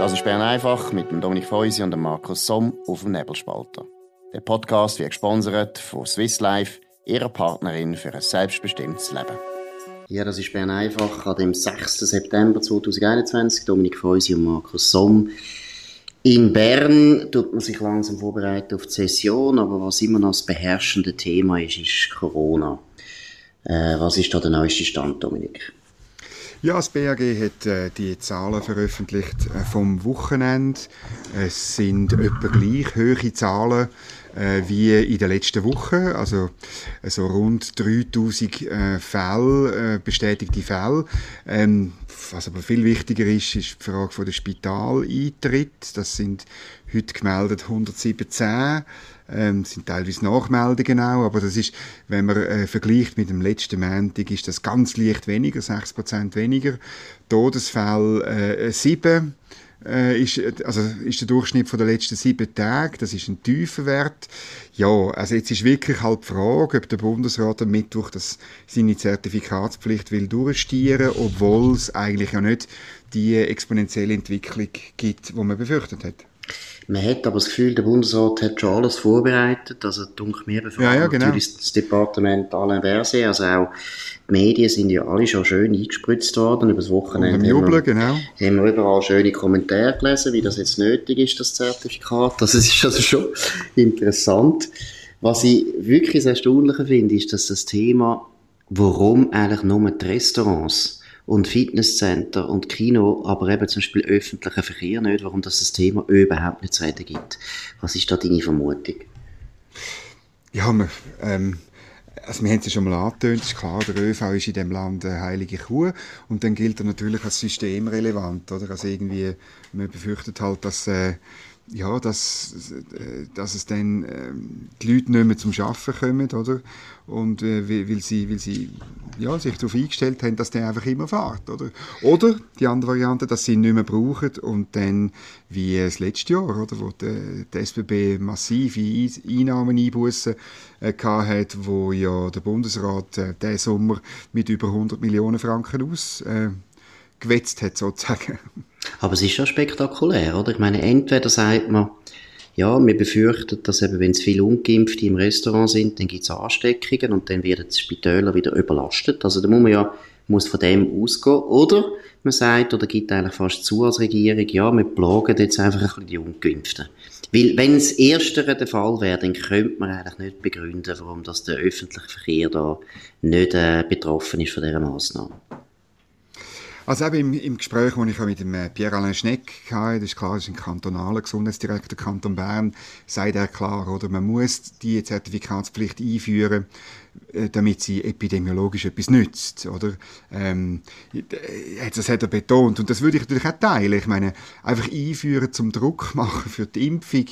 Das ist Bern einfach mit dem Dominik Feusi und dem Markus Somm auf dem Nebelspalter. Der Podcast wird gesponsert von Swiss Life, ihrer Partnerin für ein selbstbestimmtes Leben. Ja, das ist Bern einfach an dem 6. September 2021. Dominik Feusi und Markus Somm. In Bern tut man sich langsam vorbereiten auf die Session, aber was immer noch das beherrschende Thema ist, ist Corona. Äh, was ist da der neueste Stand, Dominik? Ja, das BAG hat äh, die Zahlen veröffentlicht äh, vom Wochenende. Es sind etwa gleich hohe Zahlen äh, wie in der letzten Woche. Also, also rund 3000 äh, Fälle, äh, bestätigte Fälle. Ähm, was aber viel wichtiger ist, ist die Frage von der Spitaleintritt. Das sind heute gemeldet 117. Ähm, sind teilweise Nachmeldungen auch, aber das ist, wenn man äh, vergleicht mit dem letzten Montag, ist das ganz leicht weniger, 6% weniger. Todesfall äh, 7 äh, ist, also ist der Durchschnitt von der letzten sieben Tage, das ist ein tiefer Wert. Ja, also jetzt ist wirklich halt die Frage, ob der Bundesrat am Mittwoch das, seine Zertifikatspflicht will durchstieren, obwohl es eigentlich ja nicht die exponentielle Entwicklung gibt, die man befürchtet hat. Man hat aber das Gefühl, der Bundesrat hat schon alles vorbereitet. Also, dunkel mir befragt ja, ja, genau. natürlich das Departement Alain Berset. Also auch die Medien sind ja alle schon schön eingespritzt worden. Über das Wochenende Jubeln, haben, wir, genau. haben wir überall schöne Kommentare gelesen, wie das jetzt nötig ist, das Zertifikat. Das ist also schon interessant. Was ich wirklich das Erstaunliche finde, ist, dass das Thema, warum eigentlich nur die Restaurants und Fitnesscenter und Kino, aber eben zum Beispiel öffentlicher Verkehr nicht, warum das das Thema überhaupt nicht zu reden gibt. Was ist da deine Vermutung? Ja, wir, ähm, also wir haben es ja schon mal angetönt, ist klar, der ÖV ist in dem Land eine heilige Kuh und dann gilt er natürlich als systemrelevant, oder? Also irgendwie, man befürchtet halt, dass äh, ja, dass, äh, dass es dann äh, die Leute nicht mehr zum Arbeiten kommen, oder? Und äh, weil sie, weil sie ja, sich darauf eingestellt haben, dass der einfach immer fährt, oder? Oder die andere Variante, dass sie ihn nicht mehr brauchen und dann, wie das letzte Jahr, oder? Wo die, die SBB massive Einnahmen einbußen äh, hat, wo ja der Bundesrat äh, diesen Sommer mit über 100 Millionen Franken ausgewetzt äh, hat, sozusagen. Aber es ist schon spektakulär, oder? Ich meine, entweder sagt man, ja, wir befürchten, dass eben, wenn es viele Ungeimpfte im Restaurant sind, dann gibt es Ansteckungen und dann werden die Spitäler wieder überlastet. Also da muss man ja muss von dem ausgehen. Oder man sagt, oder gibt eigentlich fast zu als Regierung, ja, wir plagen jetzt einfach ein bisschen die Ungeimpften. Weil, wenn es erstere der Fall wäre, dann könnte man eigentlich nicht begründen, warum das der öffentliche Verkehr da nicht äh, betroffen ist von dieser Massnahme. Also eben im, im Gespräch, das ich mit dem äh, Pierre-Alain Schneck hatte, das ist klar, das ist ein kantonaler Gesundheitsdirektor Kanton Bern, sagt er klar, oder, man muss die Zertifikatspflicht einführen, äh, damit sie epidemiologisch etwas nützt, oder? Ähm, das hat er betont und das würde ich natürlich auch teilen. Ich meine, einfach einführen zum Druck machen für die Impfung,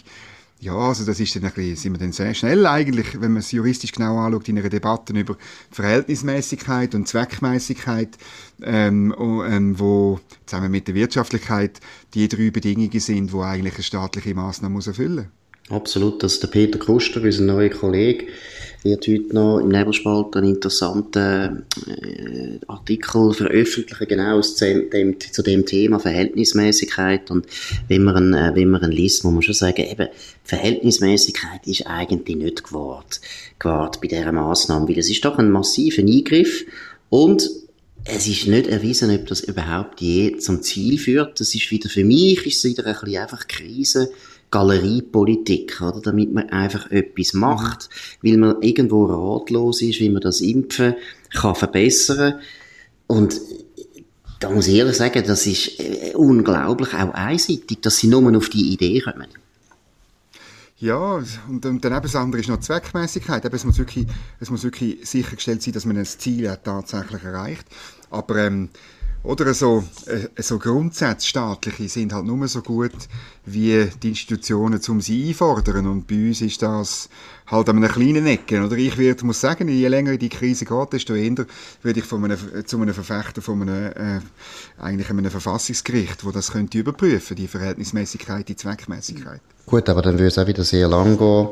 ja, also das ist dann ein bisschen, sind wir dann sehr schnell eigentlich, wenn man es juristisch genau anschaut, in einer Debatte über Verhältnismäßigkeit und Zweckmäßigkeit, ähm, ähm, wo zusammen mit der Wirtschaftlichkeit die drei Bedingungen sind, wo eigentlich eine staatliche Maßnahme muss erfüllen Absolut, das ist der Peter Kuster, unser neuer Kollege, wird heute noch im Nebelspalt einen interessanten äh, Artikel veröffentlichen, genau zu dem, zu dem Thema Verhältnismäßigkeit und wenn man, äh, wenn man ihn liest, muss man schon sagen, eben, Verhältnismäßigkeit ist eigentlich nicht gewahrt, gewahrt bei dieser Massnahme, weil es ist doch ein massiver Eingriff und es ist nicht erwiesen, ob das überhaupt je zum Ziel führt. Das ist wieder, für mich ist es wieder ein bisschen einfach Krise, Galeriepolitik, oder? Damit man einfach etwas macht, weil man irgendwo ratlos ist, wie man das Impfen kann verbessern. Und da muss ich ehrlich sagen, das ist äh, unglaublich auch einseitig, dass sie nur auf die Idee kommen. Ja, und, und dann eben das andere ist noch Zweckmäßigkeit. es, muss wirklich, es muss wirklich sichergestellt sein, dass man das Ziel tatsächlich erreicht. Aber ähm, oder so, äh, so Grundsätze staatliche sind halt nur so gut wie die Institutionen, um sie einfordern. Und bei uns ist das halt an einer kleinen Ecke. Oder ich würde, muss sagen, je länger die Krise geht, desto eher würde ich von einem, zu einem Verfechter von einem, äh, eigentlich einem Verfassungsgericht, wo das könnte überprüfen, die Verhältnismäßigkeit, die Zweckmäßigkeit. Gut, aber dann würde es auch wieder sehr lang gehen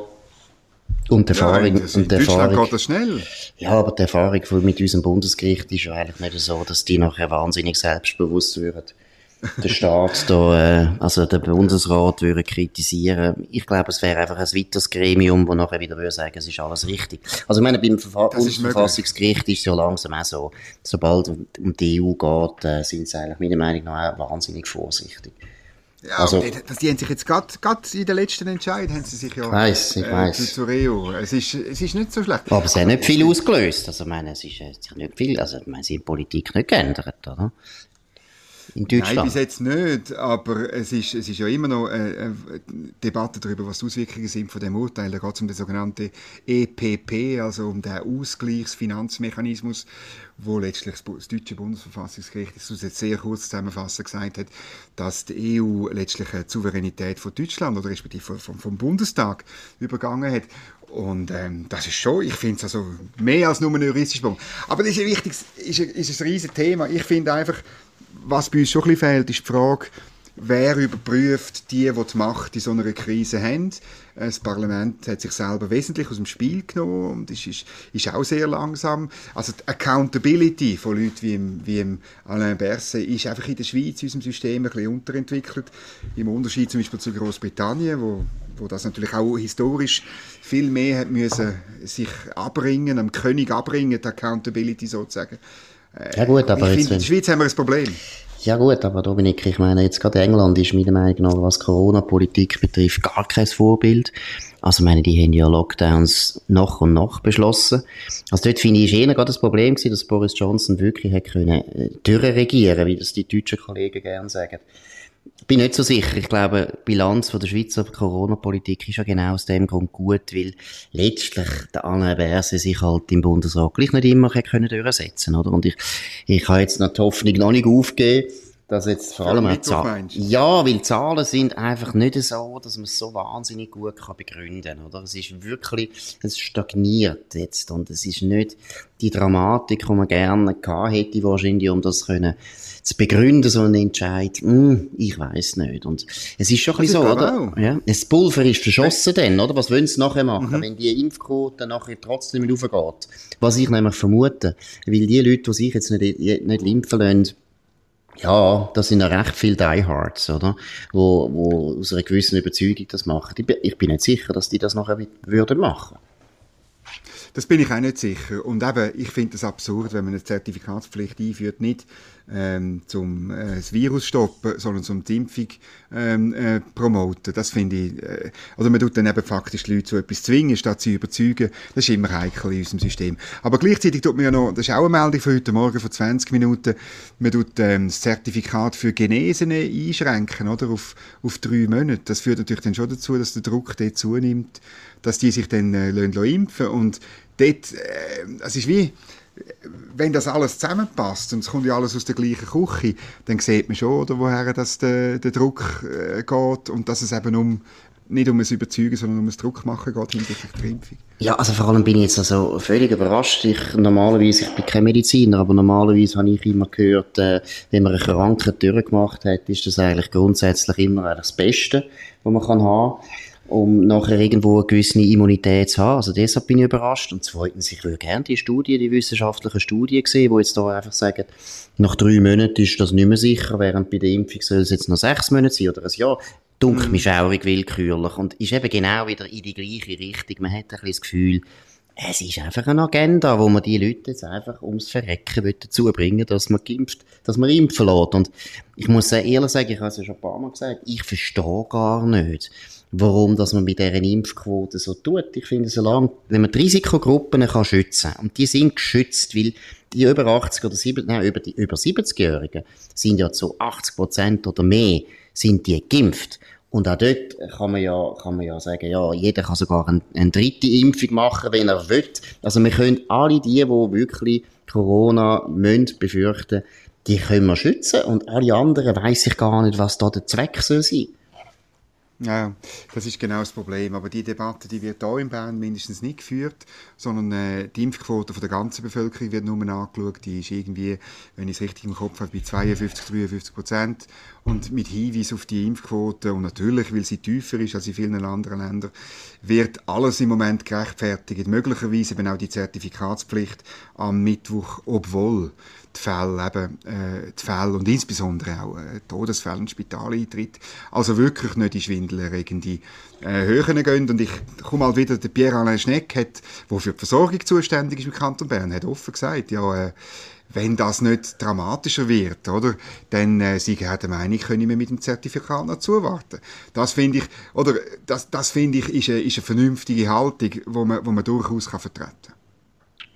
und die Erfahrung, ja, und die Erfahrung, geht das schnell. Ja, aber die Erfahrung mit unserem Bundesgericht ist ja eigentlich nicht so, dass die nachher wahnsinnig selbstbewusst würden der Staat da, äh, also der Bundesrat würde kritisieren. Ich glaube, es wäre einfach ein weiteres Gremium, wo nachher wieder würde sagen, es ist alles richtig. Also ich meine, beim Verfa Bundesverfassungsgericht ist es ja langsam auch so, sobald es um die EU geht, äh, sind sie eigentlich meiner Meinung nach auch wahnsinnig vorsichtig. Ja, also, die, die haben sich jetzt gerade in der letzten Entscheid haben sie sich ja weiss, ich äh, weiss. zu EU. Es ist, es ist nicht so schlecht. Aber es hat nicht viel ausgelöst. Also, ich meine, es ist, es ist nicht viel, also, ich meine, sie haben Politik nicht geändert, oder? In Deutschland? Nein, bis jetzt nicht, aber es ist, es ist ja immer noch eine, eine Debatte darüber, was die Auswirkungen sind von dem Urteil. Da geht es um den sogenannten EPP, also um den Ausgleichsfinanzmechanismus, wo letztlich das deutsche Bundesverfassungsgericht, das jetzt sehr kurz zusammenfassend gesagt hat, dass die EU letztlich die Souveränität von Deutschland oder respektive vom, vom Bundestag übergangen hat. Und ähm, das ist schon, ich finde es also mehr als nur ein juristischer Punkt. Aber das ist ein wichtiges, ist ist ein riesiges Thema. Ich finde einfach, was bei uns schon ein bisschen fehlt, ist die Frage, wer überprüft die, die die Macht in so einer Krise haben. Das Parlament hat sich selber wesentlich aus dem Spiel genommen und ist, ist, ist auch sehr langsam. Also die Accountability von Leuten wie, im, wie im Alain Berset ist einfach in der Schweiz, in unserem System, ein bisschen unterentwickelt. Im Unterschied zum Beispiel zu Großbritannien, wo, wo das natürlich auch historisch viel mehr hat müssen sich abbringen, am König abbringen, die Accountability sozusagen. Ja gut, aber ich jetzt, in der Schweiz haben wir ein Problem. Ja gut, aber Dominik, ich meine, jetzt gerade England ist meiner Meinung nach, was Corona-Politik betrifft, gar kein Vorbild. Also ich meine, die haben ja Lockdowns nach und nach beschlossen. Also dort finde ich, ist eher gerade das Problem gewesen, dass Boris Johnson wirklich hätte können, äh, durchregieren, wie das die deutschen Kollegen gerne sagen bin nicht so sicher. Ich glaube, die Bilanz von der Schweizer Corona-Politik ist ja genau aus dem Grund gut, weil letztlich der Alain Berset sich halt im Bundesrat gleich nicht immer können durchsetzen oder? Und ich, ich habe jetzt noch die Hoffnung noch nicht aufgegeben, dass jetzt vor allem auch Zahlen. Ja, weil Zahlen sind einfach nicht so, dass man es so wahnsinnig gut kann begründen kann, oder? Es ist wirklich, es stagniert jetzt und es ist nicht die Dramatik, die man gerne gehabt hätte, wahrscheinlich, um das können zu begründen, so einen Entscheid, hm, ich weiß nicht. Und es ist schon ein bisschen so, oder? Ja, das Pulver ist verschossen dann, oder? Was wollen sie nachher machen, mhm. wenn die Impfquote nachher trotzdem nicht aufgeht? Was ich nämlich vermute, weil die Leute, die sich jetzt nicht, nicht impfen lassen, ja, das sind ja recht viele Diehards, oder? Wo, wo aus einer gewissen Überzeugung das machen. Ich bin nicht sicher, dass die das nachher würden machen. Das bin ich auch nicht sicher. Und eben, ich finde es absurd, wenn man eine Zertifikatspflicht einführt, nicht ähm, zum äh, das Virus stoppen, sondern zum die Impfung ähm, äh, promoten. Das finde ich, äh, also man tut dann eben faktisch die Leute zu etwas zwingen, statt sie überzeugen. Das ist immer heikel in unserem System. Aber gleichzeitig tut man ja noch, das ist auch eine Meldung von heute Morgen von 20 Minuten, man tut ähm, das Zertifikat für Genesene einschränken, oder, auf, auf drei Monate. Das führt natürlich dann schon dazu, dass der Druck dort zunimmt, dass die sich dann äh, lassen, lassen impfen und dort, äh, es ist wie, wenn das alles zusammenpasst und es kommt ja alles aus der gleichen Küche, dann sieht man schon, oder, woher das der, der Druck äh, geht und dass es eben um nicht um es Überzeugen, sondern um es Druck machen geht hinsichtlich der Impfung. Ja, also vor allem bin ich jetzt also völlig überrascht. Ich, normalerweise, ich bin kein Mediziner, aber normalerweise habe ich immer gehört, äh, wenn man eine Krankheit durchgemacht hat, ist das eigentlich grundsätzlich immer das Beste, was man kann haben kann um nachher irgendwo eine gewisse Immunität zu haben. Also deshalb bin ich überrascht. Und zweitens, ich würde gerne die Studien, die wissenschaftlichen Studien sehen, die jetzt da einfach sagen, nach drei Monaten ist das nicht mehr sicher, während bei der Impfung soll es jetzt noch sechs Monate sein oder ein Jahr. Dunkelt mhm. mich schaurig willkürlich und ist eben genau wieder in die gleiche Richtung. Man hat ein bisschen das Gefühl, es ist einfach eine Agenda, wo man die Leute jetzt einfach ums Verrecken dazu bringen dass man geimpft, dass man impfen lässt. Und ich muss ehrlich sagen, ich habe es ja schon ein paar Mal gesagt, ich verstehe gar nicht, warum dass man mit dieser Impfquote so tut. Ich finde, solange, wenn man die Risikogruppen kann schützen und die sind geschützt, weil die über 80 oder 70, nein, über die über 70-Jährigen sind ja zu 80 Prozent oder mehr sind die geimpft. Und auch dort kann man ja, kann man ja sagen, ja, jeder kann sogar eine, eine dritte Impfung machen, wenn er will. Also wir können alle die, die wirklich Corona müssen befürchten, die können wir schützen. Und alle anderen weiss ich gar nicht, was da der Zweck soll sein. Ja, das ist genau das Problem. Aber die Debatte, die wird hier in Bern mindestens nicht geführt, sondern äh, die Impfquote von der ganzen Bevölkerung wird nur angeschaut. Die ist irgendwie, wenn ich es richtig im Kopf habe, bei 52, 53 Prozent. Und mit Hinweis auf die Impfquote und natürlich, weil sie tiefer ist als in vielen anderen Ländern, wird alles im Moment gerechtfertigt. Möglicherweise eben auch die Zertifikatspflicht am Mittwoch, obwohl die Fälle, eben, äh, die Fälle und insbesondere auch äh, Todesfälle und Spitaleintritt, also wirklich nicht in schwindelerregende äh, Höhen gehen. Und ich komme mal wieder, der Pierre-Alain Schneck, hat, der für die Versorgung zuständig ist im Kanton Bern, hat offen gesagt, ja, äh, wenn das nicht dramatischer wird, oder, dann äh, sie hat der Meinung, können wir mit dem Zertifikat noch zuwarten. Das finde ich, oder das, das finde ich, ist eine, ist eine vernünftige Haltung, wo man, wo man durchaus kann vertreten.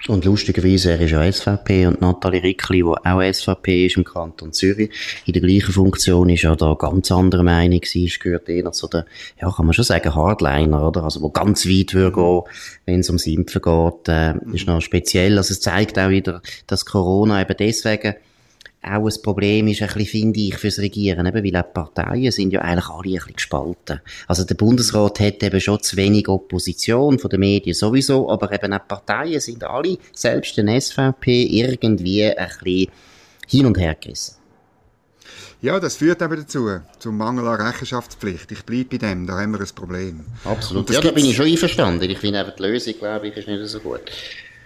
Und lustigerweise, er ist ja SVP und Nathalie Rickli, die auch SVP ist im Kanton Zürich, in der gleichen Funktion ist ja da ganz andere Meinung sie gehört eher zu der, ja, kann man schon sagen, Hardliner, oder? Also, wo ganz weit würde gehen, wenn es ums Impfen geht, äh, ist noch speziell. Also, es zeigt auch wieder, dass Corona eben deswegen auch ein Problem ist, ein bisschen, finde ich, fürs Regieren, eben, weil auch die Parteien sind ja eigentlich alle ein bisschen gespalten. Also der Bundesrat hat eben schon zu wenig Opposition von den Medien sowieso, aber eben auch die Parteien sind alle, selbst den SVP, irgendwie ein bisschen hin und her gerissen. Ja, das führt eben dazu, zum Mangel an Rechenschaftspflicht. Ich bleibe bei dem, da haben wir ein Problem. Absolut. Ja, da bin ich schon einverstanden. Ich finde eben, die Lösung, glaube ich, ist nicht so gut.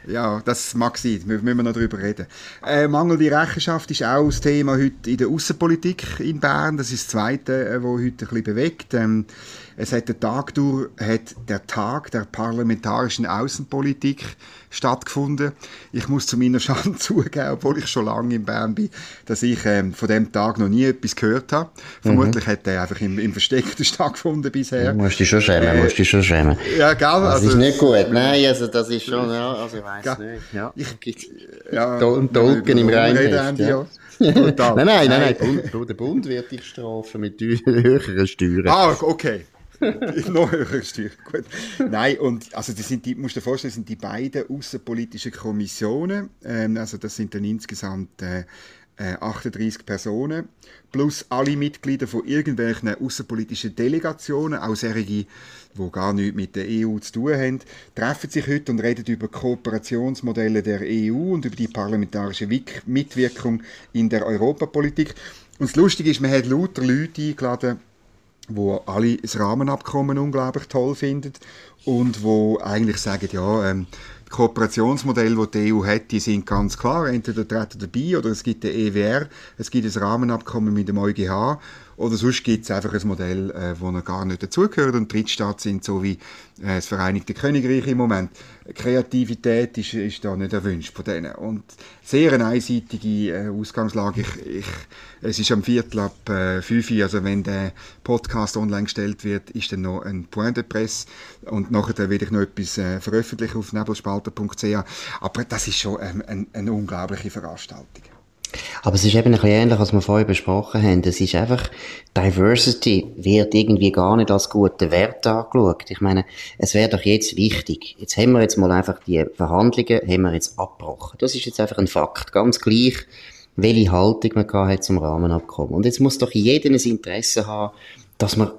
Ja, das mag sein, da müssen wir noch darüber reden. Äh, mangelnde Rechenschaft ist auch das Thema heute in der Außenpolitik in Bern. Das ist das Zweite, äh, was heute ein bisschen bewegt. Ähm, es hat der Tag durch, hat der Tag der parlamentarischen Außenpolitik stattgefunden. Ich muss zu meiner Schande zugeben, obwohl ich schon lange in Bern bin, dass ich ähm, von dem Tag noch nie etwas gehört habe. Vermutlich mhm. hat der einfach im, im Versteckten stattgefunden bisher. Du musst dich schon schämen, äh, musst dich schon schämen. Ja, gell? Das also, ist nicht gut. Nein, also das ist schon, ja, also ich weiß nicht. Ja, ich, ja, Token im Rheinheft. Ja. nein, nein, nein, nein, der Bund wird dich strafen mit höheren Steuern. Ah, okay. Noch höher Steuer. Gut. Nein, und also das sind die, musst du dir vorstellen, das sind die beiden außenpolitischen Kommissionen. Ähm, also das sind dann insgesamt äh, 38 äh, Personen, plus alle Mitglieder von irgendwelchen außenpolitischen Delegationen, auch solche, die gar nichts mit der EU zu tun haben, treffen sich heute und reden über Kooperationsmodelle der EU und über die parlamentarische Mitwirkung in der Europapolitik. Und das Lustige ist, man hat lauter Leute eingeladen, wo alle das Rahmenabkommen unglaublich toll finden und wo eigentlich sagen, ja, ähm, die Kooperationsmodelle, die die EU hat, die sind ganz klar. Entweder treten dabei oder es gibt den EWR, es gibt ein Rahmenabkommen mit dem EuGH oder sonst gibt es einfach ein Modell, äh, wo noch gar nicht dazugehört und Drittstaaten sind so wie äh, das Vereinigte Königreich im Moment. Kreativität ist, ist da nicht erwünscht von denen. Und sehr eine einseitige äh, Ausgangslage. Ich, ich, es ist am Viertel ab äh, 5 Uhr, also wenn der Podcast online gestellt wird, ist dann noch ein Point de Presse und nachher werde ich noch etwas äh, veröffentlichen auf nebelspalter.ch. Aber das ist schon ähm, ein, eine unglaubliche Veranstaltung. Aber es ist eben ein bisschen ähnlich, was wir vorhin besprochen haben. Es ist einfach, Diversity wird irgendwie gar nicht als guter Wert angeschaut. Ich meine, es wäre doch jetzt wichtig. Jetzt haben wir jetzt mal einfach die Verhandlungen, haben wir jetzt abgebrochen. Das ist jetzt einfach ein Fakt. Ganz gleich, welche Haltung man hat zum Rahmenabkommen. Und jetzt muss doch jeder ein Interesse haben, dass man,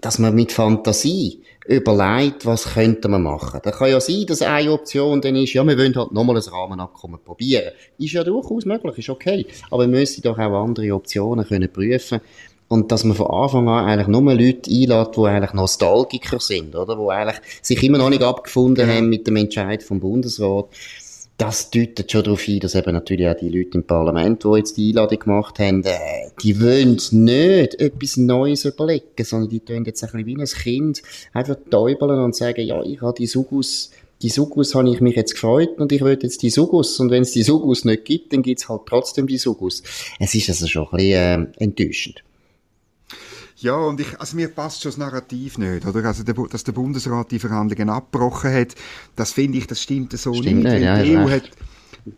dass man mit Fantasie überlegt, was könnte man machen. Da kann ja sein, dass eine Option dann ist, ja, wir wollen halt nochmal ein Rahmenabkommen probieren. Ist ja durchaus möglich, ist okay. Aber wir müssen doch auch andere Optionen können prüfen und dass man von Anfang an eigentlich nur Leute einlädt, die eigentlich Nostalgiker sind, oder? Die eigentlich sich immer noch nicht abgefunden ja. haben mit dem Entscheid vom Bundesrat das deutet schon darauf hin, dass eben natürlich auch die Leute im Parlament, die jetzt die Einladung gemacht haben, äh, die wollen nicht etwas Neues überlegen, sondern die tun jetzt ein bisschen wie ein Kind einfach täubeln und sagen, ja, ich habe die Sugus, die Sugus habe ich mich jetzt gefreut und ich will jetzt die Sugus und wenn es die Sugus nicht gibt, dann gibt es halt trotzdem die Sugus. Es ist also schon ein bisschen äh, enttäuschend. Ja, und ich, also mir passt schon das Narrativ nicht, oder? Also, der, dass der Bundesrat die Verhandlungen abgebrochen hat, das finde ich, das stimmt so stimmt nicht. nicht ja, die, EU hat,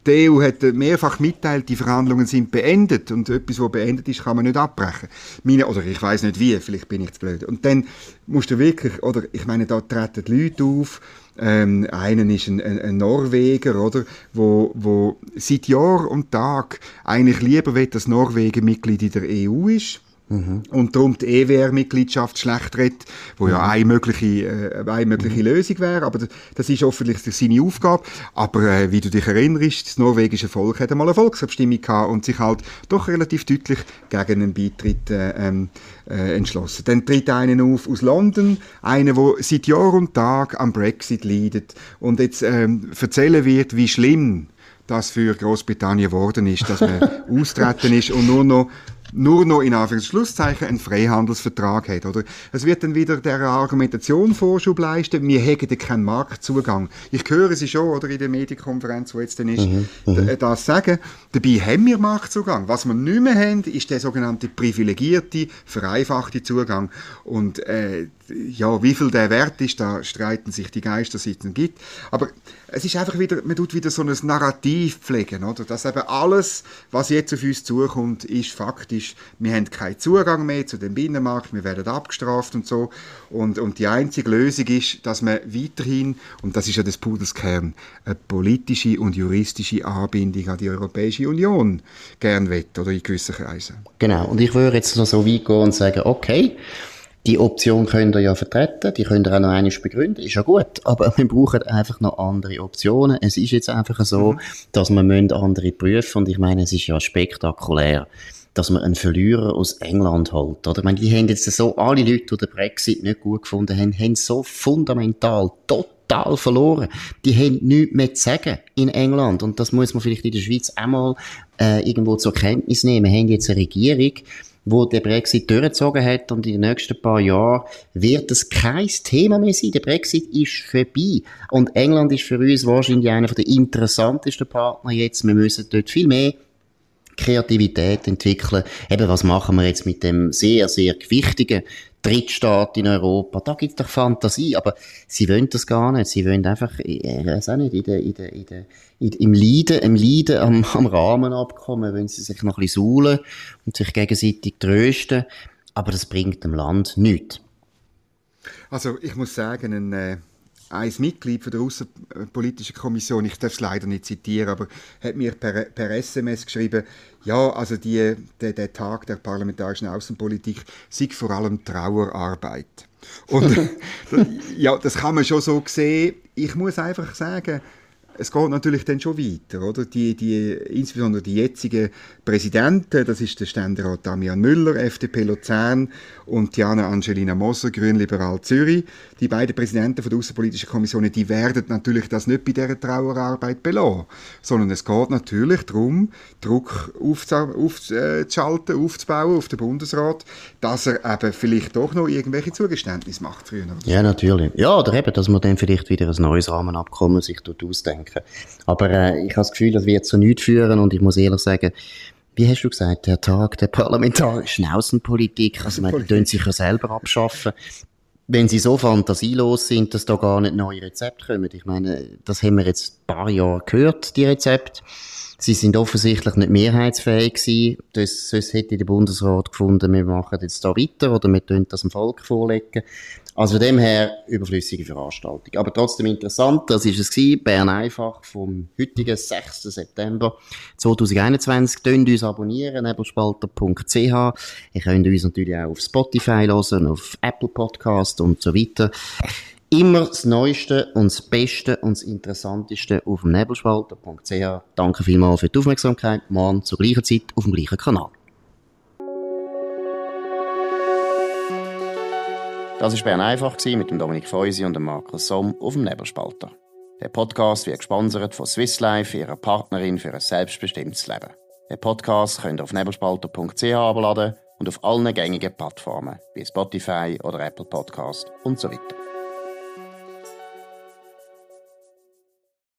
die EU hat mehrfach mitteilt, die Verhandlungen sind beendet und etwas, was beendet ist, kann man nicht abbrechen. Meine, oder ich weiß nicht wie, vielleicht bin ich zu blöd. Und dann musst du wirklich, oder ich meine, da treten Leute auf, ähm, einen ist ein, ein, ein, Norweger, oder, wo, wo seit Jahr und Tag eigentlich lieber will, dass Norwegen Mitglied in der EU ist Mhm. Und darum die EWR-Mitgliedschaft schlecht redet, wo ja mhm. eine mögliche, äh, eine mögliche mhm. Lösung wäre, aber das, ist offensichtlich seine Aufgabe. Aber äh, wie du dich erinnerst, das norwegische Volk hat einmal eine Volksabstimmung gehabt und sich halt doch relativ deutlich gegen einen Beitritt äh, ähm, äh, entschlossen. Dann tritt einer auf aus London, einer, der seit Jahr und Tag am Brexit leidet und jetzt ähm, erzählen wird, wie schlimm das für Großbritannien geworden ist, dass man austreten ist und nur noch nur noch in Anführungszeichen einen Freihandelsvertrag hat. Oder? Es wird dann wieder der Argumentation Vorschub leisten, wir hätten keinen Marktzugang. Ich höre Sie schon oder in der Medienkonferenz, wo jetzt dann ist, mhm, mhm. das sagen. Dabei haben wir Marktzugang. Was wir nicht mehr haben, ist der sogenannte privilegierte, vereinfachte Zugang. Und äh, ja, wie viel der wert ist, da streiten sich die Geister, seit es gibt. Aber es ist einfach wieder, man tut wieder so ein Narrativ pflegen, oder? Dass eben alles, was jetzt auf uns zukommt, ist faktisch, wir haben keinen Zugang mehr zu dem Binnenmarkt, wir werden abgestraft und so. Und, und die einzige Lösung ist, dass man weiterhin, und das ist ja das Pudelskern, eine politische und juristische Anbindung an die Europäische Union gern wett, oder in gewissen Kreisen. Genau. Und ich würde jetzt noch so weit gehen und sagen, okay, die Option könnt ihr ja vertreten, die könnt ihr auch noch einmal begründen, ist ja gut, aber wir brauchen einfach noch andere Optionen. Es ist jetzt einfach so, mhm. dass wir andere prüfen und ich meine, es ist ja spektakulär dass man einen Verlierer aus England holt. Oder? Ich meine, die haben jetzt so, alle Leute, die den Brexit nicht gut gefunden haben, haben so fundamental, total verloren. Die haben nichts mehr zu sagen in England. Und das muss man vielleicht in der Schweiz einmal äh, irgendwo zur Kenntnis nehmen. Wir haben jetzt eine Regierung, wo der Brexit durchgezogen hat und in den nächsten paar Jahren wird es kein Thema mehr sein. Der Brexit ist vorbei. Und England ist für uns wahrscheinlich einer der interessantesten Partner jetzt. Wir müssen dort viel mehr Kreativität entwickeln. Eben, was machen wir jetzt mit dem sehr, sehr gewichtigen Drittstaat in Europa? Da gibt's doch Fantasie, aber sie wollen das gar nicht. Sie wollen einfach, ich weiß auch nicht, in der, in der, in der, im Leiden, im Leiden am, am Rahmenabkommen, wenn sie sich noch ein bisschen suhlen und sich gegenseitig trösten. Aber das bringt dem Land nichts. Also, ich muss sagen, ein, äh ein Mitglied von der Außenpolitischen Kommission, ich darf es leider nicht zitieren, aber hat mir per, per SMS geschrieben, ja, also die, der, der Tag der parlamentarischen Außenpolitik sei vor allem Trauerarbeit. Und ja, das kann man schon so sehen. Ich muss einfach sagen, es geht natürlich dann schon weiter, oder? Die, die, insbesondere die jetzigen Präsidenten, das ist der Ständerat Damian Müller, FDP Luzern und Diana Angelina Moser, Grünliberal Zürich. Die beiden Präsidenten von der Außenpolitischen Kommission, die werden natürlich das nicht bei dieser Trauerarbeit belassen, sondern es geht natürlich darum, Druck aufzuschalten, aufzubauen auf den Bundesrat, dass er eben vielleicht doch noch irgendwelche Zugeständnisse macht früher. Ja, natürlich. Ja, oder eben, dass man dann vielleicht wieder ein neues Rahmenabkommen sich dort ausdenken. Aber äh, ich habe das Gefühl, das wird zu nichts führen und ich muss ehrlich sagen, wie hast du gesagt, der Tag der parlamentarischen Außenpolitik, also man tun sich ja selber abschaffen. Wenn sie so fantasielos sind, dass da gar nicht neue Rezepte kommen. Ich meine, das haben wir jetzt ein paar Jahre gehört, die Rezepte. Sie sind offensichtlich nicht mehrheitsfähig gewesen. Das, sonst hätte der Bundesrat gefunden, wir machen jetzt da weiter oder wir tun das dem Volk vorlegen. Also von dem her überflüssige Veranstaltung. Aber trotzdem interessant, das ist es gewesen, Bern einfach vom heutigen 6. September 2021. Tönt uns abonnieren, nebelspalter.ch. Ihr könnt uns natürlich auch auf Spotify hören, auf Apple Podcast und so weiter. Immer das Neueste und das Beste und das Interessanteste auf dem nebelspalter.ch. Danke vielmals für die Aufmerksamkeit. Morgen zur gleichen Zeit auf dem gleichen Kanal. Das war Bern einfach mit dem Dominik Feusi und dem Markus Somm auf dem Nebelspalter. Der Podcast wird gesponsert von Swiss Life, ihrer Partnerin für ein selbstbestimmtes Leben. Den Podcast könnt ihr auf nebelspalter.ch abladen und auf allen gängigen Plattformen wie Spotify oder Apple Podcast und so weiter.